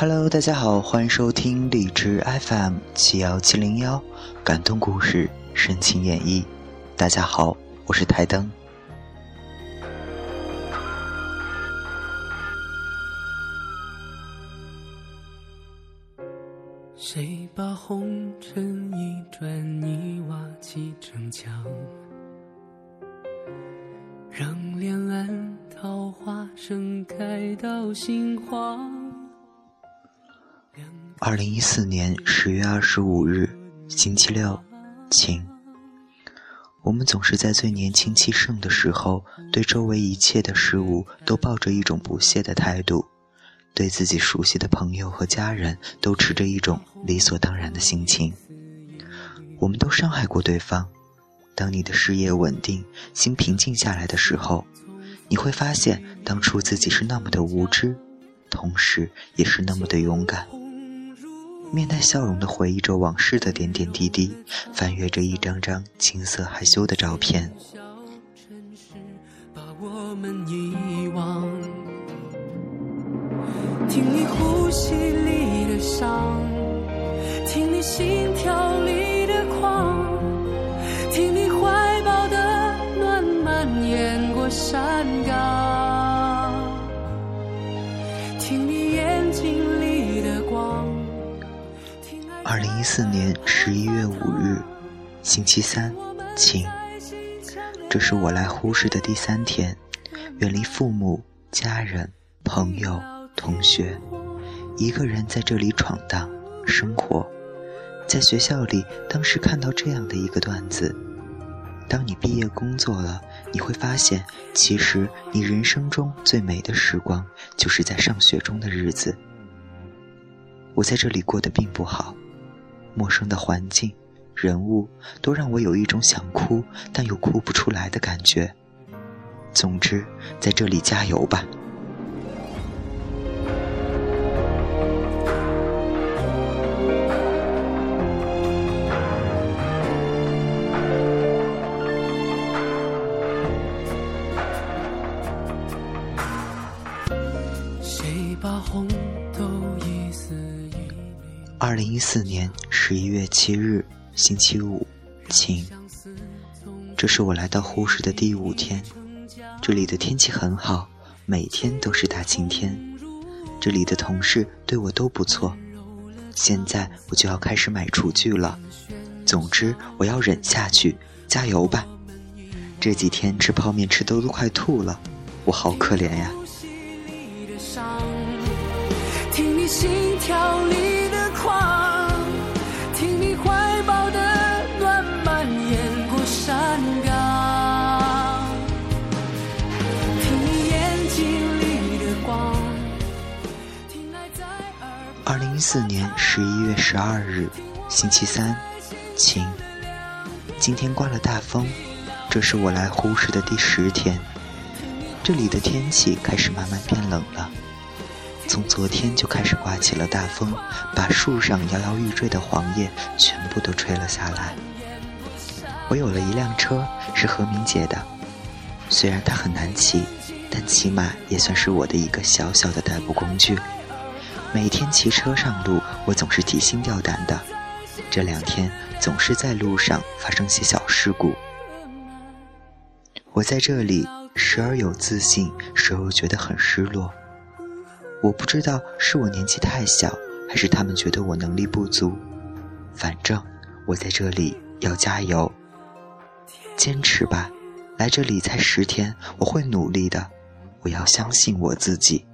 Hello，大家好，欢迎收听荔枝 FM 七幺七零幺，感动故事，深情演绎。大家好，我是台灯。谁把红尘一砖一瓦砌成墙？让两岸桃花盛开到心慌。二零一四年十月二十五日，星期六，晴。我们总是在最年轻气盛的时候，对周围一切的事物都抱着一种不屑的态度，对自己熟悉的朋友和家人都持着一种理所当然的心情。我们都伤害过对方。当你的事业稳定，心平静下来的时候，你会发现当初自己是那么的无知，同时也是那么的勇敢。面带笑容地回忆着往事的点点滴滴，翻阅着一张张青涩害羞的照片。听你呼吸里的伤，听你心跳里的狂，二零一四年十一月五日，星期三，晴。这是我来呼市的第三天，远离父母、家人、朋友、同学，一个人在这里闯荡生活。在学校里，当时看到这样的一个段子：当你毕业工作了，你会发现，其实你人生中最美的时光，就是在上学中的日子。我在这里过得并不好。陌生的环境、人物，都让我有一种想哭但又哭不出来的感觉。总之，在这里加油吧。谁把红豆一丝二零一四年十一月七日，星期五，晴。这是我来到呼市的第五天，这里的天气很好，每天都是大晴天。这里的同事对我都不错。现在我就要开始买厨具了。总之，我要忍下去，加油吧！这几天吃泡面吃的都快吐了，我好可怜呀。听你心跳一四年十一月十二日，星期三，晴。今天刮了大风，这是我来呼市的第十天，这里的天气开始慢慢变冷了。从昨天就开始刮起了大风，把树上摇摇欲坠的黄叶全部都吹了下来。我有了一辆车，是何明姐的，虽然它很难骑，但起码也算是我的一个小小的代步工具。每天骑车上路，我总是提心吊胆的。这两天总是在路上发生些小事故。我在这里时而有自信，时而觉得很失落。我不知道是我年纪太小，还是他们觉得我能力不足。反正我在这里要加油，坚持吧！来这里才十天，我会努力的。我要相信我自己。